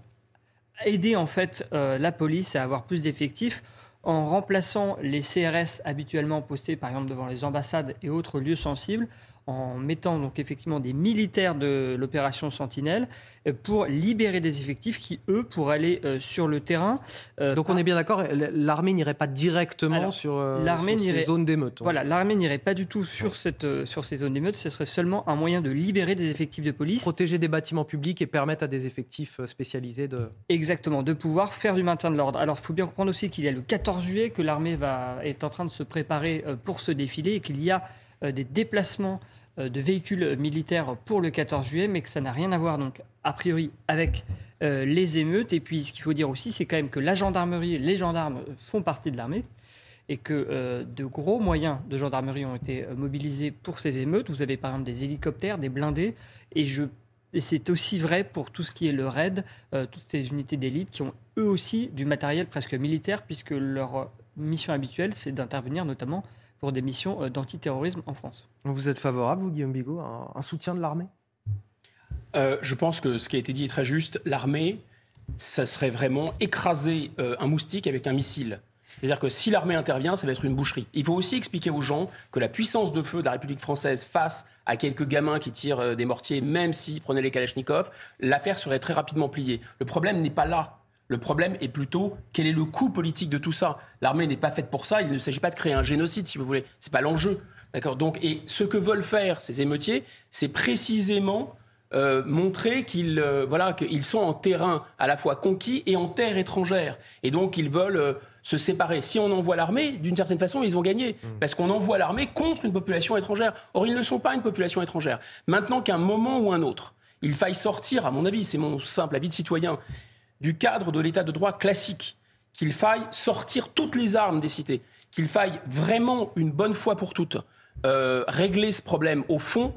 aider en fait la police à avoir plus d'effectifs en remplaçant les CRS habituellement postés, par exemple devant les ambassades et autres lieux sensibles, en mettant donc effectivement des militaires de l'opération Sentinelle euh, pour libérer des effectifs qui, eux, pourraient aller euh, sur le terrain. Euh, donc on est bien d'accord, l'armée n'irait pas directement sur, ces zones d'émeute. Hein. Voilà, l'armée n'irait pas du tout sur, cette, sur ces zones d'émeute, ce serait seulement un moyen de libérer des effectifs de police. Protéger des bâtiments publics et permettre à des effectifs spécialisés de... Exactement, de pouvoir faire du maintien de l'ordre. Alors il faut bien comprendre aussi qu'il y a le 14 juillet que l'armée est en train de se préparer pour ce défilé et qu'il y a des déplacements euh, de véhicules militaires pour le 14 juillet, mais que ça n'a rien à voir, donc, a priori, avec euh, les émeutes. Et puis, ce qu'il faut dire aussi, c'est quand même que la gendarmerie, les gendarmes font partie de l'armée et que euh, de gros moyens de gendarmerie ont été mobilisés pour ces émeutes. Vous avez par exemple des hélicoptères, des blindés, et, c'est aussi vrai pour tout ce qui est le RAID, toutes ces unités d'élite qui ont eux aussi du matériel presque militaire, puisque leur mission habituelle, c'est d'intervenir notamment pour des missions euh, d'antiterrorisme en France. Vous êtes favorable, vous, Guillaume Bigot, à un soutien de l'armée? Euh, Je pense que ce qui a été dit est très juste. L'armée, ça serait vraiment écraser euh, un moustique avec un missile. C'est-à-dire que si l'armée intervient, ça va être une boucherie. Il faut aussi expliquer aux gens que la puissance de feu de la République française face à quelques gamins qui tirent des mortiers, même s'ils prenaient les Kalachnikov, l'affaire serait très rapidement pliée. Le problème n'est pas là. Le problème est plutôt quel est le coût politique de tout ça. L'armée n'est pas faite pour ça. Il ne s'agit pas de créer un génocide, si vous voulez. C'est pas l'enjeu. D'accord? Donc, et ce que veulent faire ces émeutiers, c'est précisément euh, montrer qu'ils euh, voilà qu'ils sont en terrain à la fois conquis et en terre étrangère. Et donc ils veulent euh, se séparer. Si on envoie l'armée, d'une certaine façon, ils ont gagné. Mmh. Parce qu'on envoie l'armée contre une population étrangère. Or, ils ne sont pas une population étrangère. Maintenant qu'à un moment ou un autre, il faille sortir, à mon avis, c'est mon simple avis de citoyen, du cadre de l'état de droit classique, qu'il faille sortir toutes les armes des cités, qu'il faille vraiment, une bonne fois pour toutes, euh, régler ce problème au fond,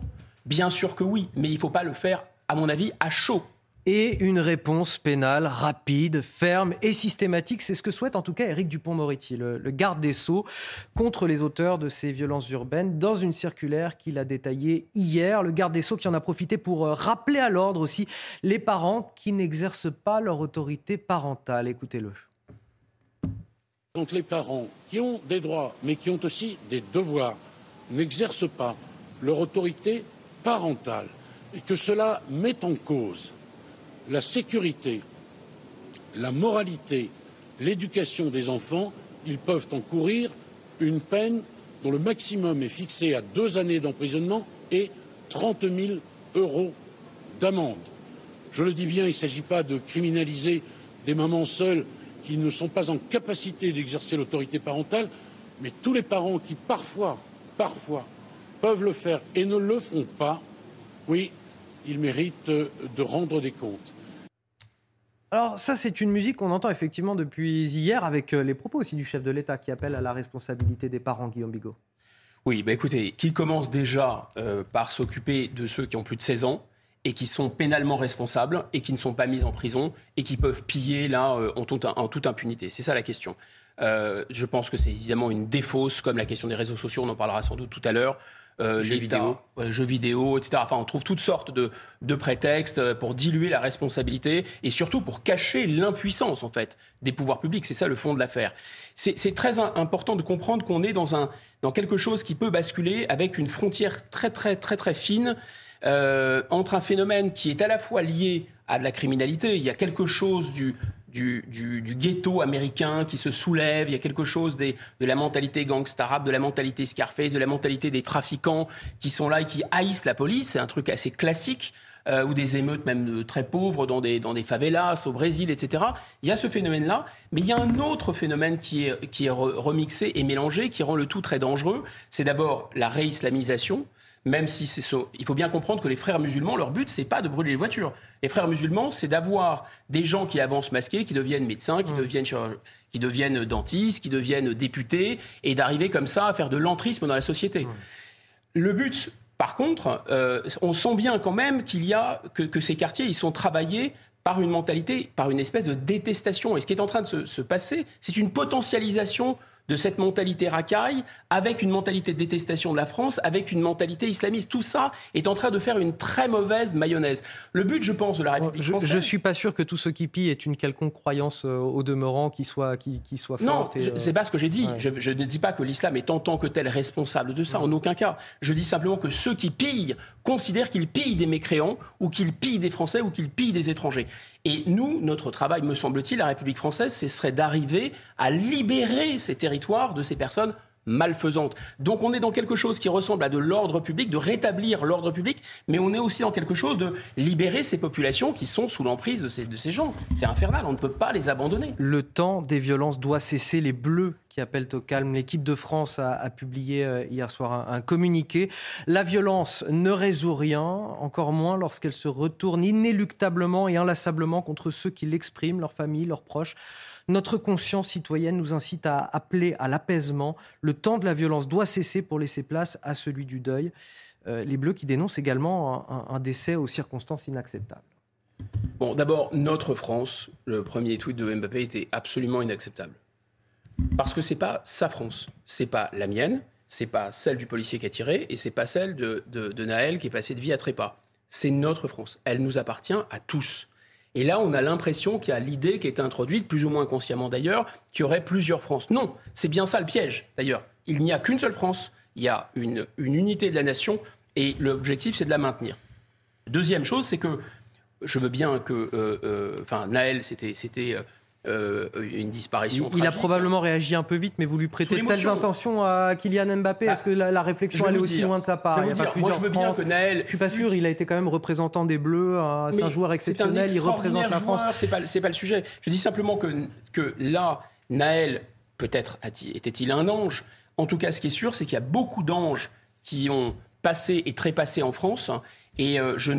bien sûr que oui, mais il ne faut pas le faire, à mon avis, à chaud et une réponse pénale rapide, ferme et systématique. C'est ce que souhaite en tout cas Éric Dupont-Moretti, le, garde des Sceaux, contre les auteurs de ces violences urbaines, dans une circulaire qu'il a détaillée hier. Le garde des Sceaux qui en a profité pour euh, rappeler à l'ordre aussi les parents qui n'exercent pas leur autorité parentale. Écoutez-le. Quand les parents qui ont des droits, mais qui ont aussi des devoirs, n'exercent pas leur autorité parentale et que cela met en cause la sécurité, la moralité, l'éducation des enfants, ils peuvent encourir une peine dont le maximum est fixé à deux années d'emprisonnement et 30 000 euros d'amende. Je le dis bien, il ne s'agit pas de criminaliser des mamans seules qui ne sont pas en capacité d'exercer l'autorité parentale, mais tous les parents qui parfois, parfois, peuvent le faire et ne le font pas, oui, ils méritent de rendre des comptes. Alors ça, c'est une musique qu'on entend effectivement depuis hier avec euh, les propos aussi du chef de l'État qui appelle à la responsabilité des parents, Guillaume Bigot. Oui, bah écoutez, qu'il commence déjà euh, par s'occuper de ceux qui ont plus de 16 ans et qui sont pénalement responsables et qui ne sont pas mis en prison et qui peuvent piller là euh, en, toute impunité. C'est ça la question. Je pense que c'est évidemment une défausse, comme la question des réseaux sociaux, on en parlera sans doute tout à l'heure. Euh, jeux vidéo, jeux vidéo, etc. Enfin, on trouve toutes sortes de, de, prétextes euh, pour diluer la responsabilité et surtout pour cacher l'impuissance en fait des pouvoirs publics. C'est ça le fond de l'affaire. C'est très important de comprendre qu'on est dans un dans quelque chose qui peut basculer avec une frontière très très très très fine euh, entre un phénomène qui est à la fois lié à de la criminalité. Il y a quelque chose du du, ghetto américain qui se soulève, il y a quelque chose de la mentalité arabe, de la mentalité Scarface, de la mentalité des trafiquants qui sont là et qui haïssent la police, c'est un truc assez classique. Euh, ou des émeutes même très pauvres dans des, dans des favelas au Brésil, etc. Il y a ce phénomène-là, mais il y a un autre phénomène qui est, qui est remixé et mélangé, qui rend le tout très dangereux. C'est d'abord la réislamisation, même si c'est so... il faut bien comprendre que les frères musulmans, leur but, c'est pas de brûler les voitures. Les frères musulmans, c'est d'avoir des gens qui avancent masqués, qui deviennent médecins, qui, mmh. deviennent, qui deviennent dentistes, qui deviennent députés, et d'arriver comme ça à faire de l'entrisme dans la société. Mmh. Le but, par contre, euh, on sent bien quand même qu'il y a que, ces quartiers, ils sont travaillés par une mentalité, par une espèce de détestation. Et ce qui est en train de se, se passer, c'est une potentialisation de cette mentalité racaille, avec une mentalité de détestation de la France, avec une mentalité islamiste. Tout ça est en train de faire une très mauvaise mayonnaise. Le but, je pense, de la République française... Je ne suis pas sûr que tout ce qui pille est une quelconque croyance euh, au demeurant qui soit, qui, qui soit forte. Non, euh, c'est pas ce que j'ai dit. Je, ne dis pas que l'islam est en tant que tel responsable de ça, en aucun cas. Je dis simplement que ceux qui pillent considèrent qu'ils pillent des mécréants, ou qu'ils pillent des Français, ou qu'ils pillent des étrangers. Et nous, notre travail, me semble-t-il, la République française, ce serait d'arriver à libérer ces territoires de ces personnes malfaisantes. Donc on est dans quelque chose qui ressemble à de l'ordre public, de rétablir l'ordre public, mais on est aussi dans quelque chose de libérer ces populations qui sont sous l'emprise de ces gens. C'est infernal, on ne peut pas les abandonner. Le temps des violences doit cesser. Les Bleus qui appellent au calme. L'équipe de France a, publié euh, hier soir un, communiqué. La violence ne résout rien, encore moins lorsqu'elle se retourne inéluctablement et inlassablement contre ceux qui l'expriment, leurs familles, leurs proches. Notre conscience citoyenne nous incite à appeler à l'apaisement. Le temps de la violence doit cesser pour laisser place à celui du deuil. Euh, les Bleus qui dénoncent également un, un décès aux circonstances inacceptables. Bon, d'abord, notre France, le premier tweet de Mbappé était absolument inacceptable. Parce que c'est pas sa France, c'est pas la mienne, c'est pas celle du policier qui a tiré et c'est pas celle de, Naël qui est passé de vie à trépas. C'est notre France. Elle nous appartient à tous. Et là, on a l'impression qu'il y a l'idée qui est introduite, plus ou moins consciemment d'ailleurs, qu'il y aurait plusieurs France. Non, c'est bien ça le piège d'ailleurs. Il n'y a qu'une seule France, il y a une, unité de la nation et l'objectif c'est de la maintenir. Deuxième chose, c'est que je veux bien que, euh, euh, enfin, Naël, c'était, c'était euh, une disparition. Il, a probablement réagi un peu vite, mais vous lui prêtez telles intentions à Kylian Mbappé Est-ce que la, réflexion elle est aussi loin de sa part Moi, je veux bien que Naël. Je suis pas sûr. Il a été quand même représentant des Bleus. C'est un joueur exceptionnel. il représente la France. C'est pas, pas le sujet. Je dis simplement que que là, Naël Peut-être était-il un ange? En tout cas, ce qui est sûr, c'est qu'il y a beaucoup d'anges qui ont passé et trépassé en France. Et euh, je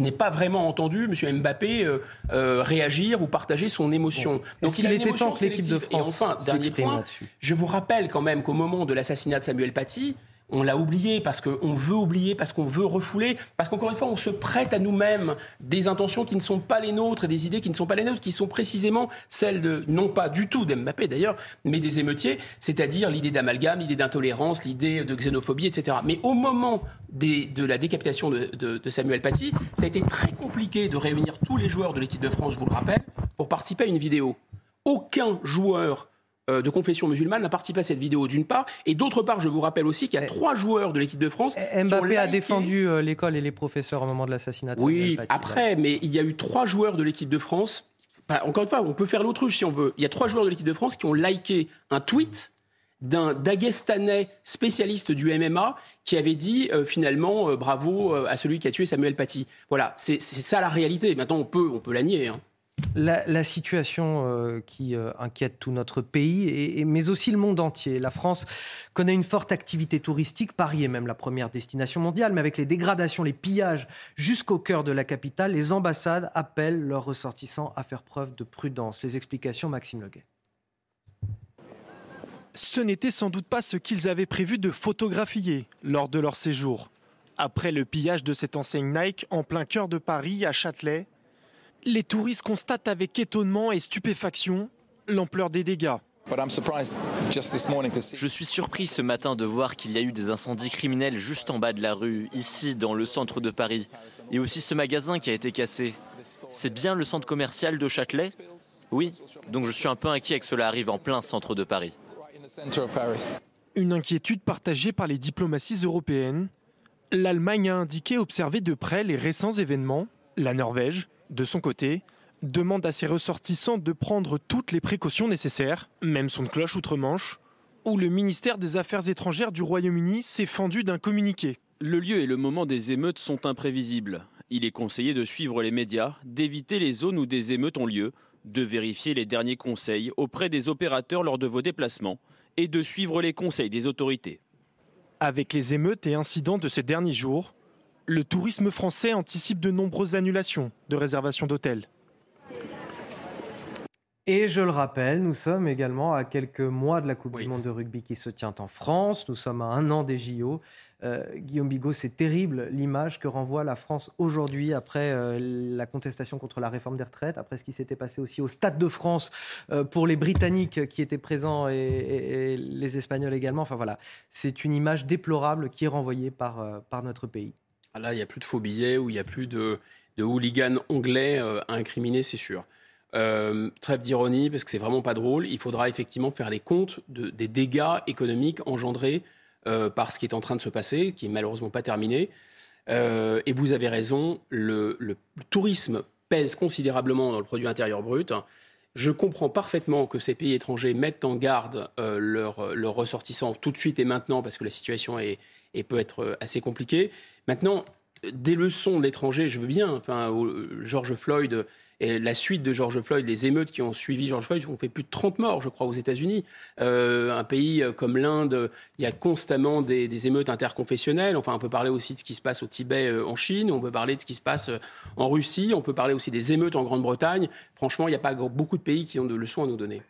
n'ai pas vraiment entendu M. Mbappé euh, euh, réagir ou partager son émotion. Donc il était temps que l'équipe de France. Et enfin, dernier point, je vous rappelle quand même qu'au moment de l'assassinat de Samuel Paty, on l'a oublié parce qu'on veut oublier, parce qu'on veut refouler, parce qu'encore une fois, on se prête à nous-mêmes des intentions qui ne sont pas les nôtres et des idées qui ne sont pas les nôtres, qui sont précisément celles de, non pas du tout d'Mbappé d'ailleurs, mais des émeutiers, c'est-à-dire l'idée d'amalgame, l'idée d'intolérance, l'idée de xénophobie, etc. Mais au moment de la décapitation de, de Samuel Paty, ça a été très compliqué de réunir tous les joueurs de l'équipe de France, je vous le rappelle, pour participer à une vidéo. Aucun joueur de confession musulmane a participé à cette vidéo d'une part, et d'autre part, je vous rappelle aussi qu'il y a eh. trois joueurs de l'équipe de France. Mbappé a défendu euh, l'école et les professeurs au moment de l'assassinat. Oui, après, mais il y a eu trois joueurs de l'équipe de France. encore une fois, on peut faire l'autruche si on veut. Il y a trois joueurs de l'équipe de France qui ont liké un tweet d'un Dagestanais spécialiste du MMA qui avait dit euh, finalement bravo à celui qui a tué Samuel Paty. Voilà, c'est ça la réalité. Maintenant, on peut, on peut la nier. Hein. La, situation euh, qui euh, inquiète tout notre pays, mais aussi le monde entier. La France connaît une forte activité touristique. Paris est même la première destination mondiale, mais avec les dégradations, les pillages jusqu'au cœur de la capitale, les ambassades appellent leurs ressortissants à faire preuve de prudence. Les explications, Maxime Leguet. Ce n'était sans doute pas ce qu'ils avaient prévu de photographier lors de leur séjour. Après le pillage de cette enseigne Nike en plein cœur de Paris, à Châtelet, les touristes constatent avec étonnement et stupéfaction l'ampleur des dégâts. Je suis surpris ce matin de voir qu'il y a eu des incendies criminels juste en bas de la rue, ici dans le centre de Paris, et aussi ce magasin qui a été cassé. C'est bien le centre commercial de Châtelet? Oui, donc je suis un peu inquiet que cela arrive en plein centre de Paris. Une inquiétude partagée par les diplomaties européennes. L'Allemagne a indiqué observer de près les récents événements, la Norvège, de son côté, demande à ses ressortissants de prendre toutes les précautions nécessaires, même son cloche outre-Manche, où le ministère des Affaires étrangères du Royaume-Uni s'est fendu d'un communiqué. Le lieu et le moment des émeutes sont imprévisibles. Il est conseillé de suivre les médias, d'éviter les zones où des émeutes ont lieu, de vérifier les derniers conseils auprès des opérateurs lors de vos déplacements et de suivre les conseils des autorités. Avec les émeutes et incidents de ces derniers jours, le tourisme français anticipe de nombreuses annulations de réservations d'hôtels. Et je le rappelle, nous sommes également à quelques mois de la Coupe du Monde de rugby qui se tient en France. Nous sommes à un an des JO. Euh, Guillaume Bigot, c'est terrible l'image que renvoie la France aujourd'hui après euh, la contestation contre la réforme des retraites, après ce qui s'était passé aussi au Stade de France euh, pour les Britanniques qui étaient présents et, les Espagnols également. Enfin voilà, c'est une image déplorable qui est renvoyée par, par notre pays. Ah, là, il n'y a plus de faux billets ou il n'y a plus de, hooligans anglais euh, à incriminer, c'est sûr. Euh, trêve d'ironie, parce que c'est vraiment pas drôle. Il faudra effectivement faire les comptes des dégâts économiques engendrés euh, par ce qui est en train de se passer, qui est malheureusement pas terminé. et vous avez raison, le, tourisme pèse considérablement dans le produit intérieur brut. Je comprends parfaitement que ces pays étrangers mettent en garde leurs leur ressortissants tout de suite et maintenant, parce que la situation est, et peut être assez compliquée. Maintenant, des leçons d'étrangers, je veux bien. Enfin, George Floyd et la suite de George Floyd, les émeutes qui ont suivi George Floyd ont fait plus de 30 morts, je crois, aux États-Unis. Euh, un pays comme l'Inde, il y a constamment des, émeutes interconfessionnelles. Enfin, on peut parler aussi de ce qui se passe au Tibet, euh, en Chine. On peut parler de ce qui se passe euh, en Russie. On peut parler aussi des émeutes en Grande-Bretagne. Franchement, il n'y a pas beaucoup de pays qui ont de leçons à nous donner.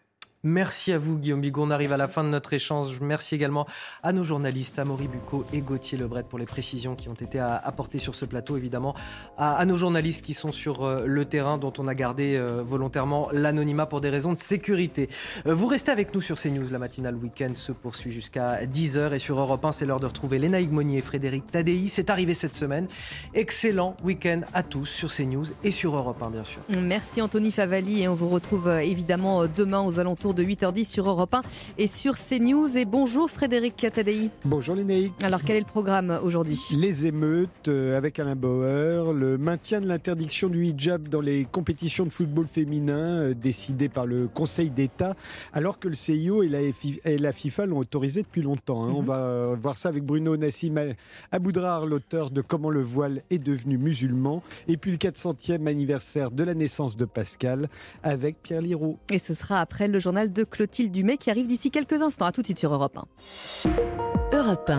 Merci à vous, Guillaume Bigot. On arrive à la fin de notre échange. Merci également à nos journalistes, Amaury Bucco et Gauthier Lebret, pour les précisions qui ont été apportées sur ce plateau. Évidemment, à, nos journalistes qui sont sur euh, le terrain, dont on a gardé euh, volontairement l'anonymat pour des raisons de sécurité. Euh, vous restez avec nous sur CNews. La matinale week-end se poursuit jusqu'à 10h. Et sur Europe 1, c'est l'heure de retrouver Léna Higmoni et Frédéric Tadei. C'est arrivé cette semaine. Excellent week-end à tous sur CNews et sur Europe 1, bien sûr. Merci Anthony Favali. Et on vous retrouve évidemment demain aux alentours de 8h10 sur Europe 1 et sur CNews. Et bonjour Frédéric Catadei. Bonjour Lénaïque. Alors quel est le programme aujourd'hui Les émeutes euh, avec Alain Bauer, le maintien de l'interdiction du hijab dans les compétitions de football féminin euh, décidé par le Conseil d'État, alors que le CIO et la, FIFA l'ont autorisé depuis longtemps. Hein. On mhm. va euh, voir ça avec Bruno Nassim Aboudrar, l'auteur de Comment le voile est devenu musulman, et puis le 400e anniversaire de la naissance de Pascal avec Pierre Liraud. Et ce sera après le journal journal de Clotilde Dumay qui arrive d'ici quelques instants. À tout de suite sur Europe 1. Europe 1.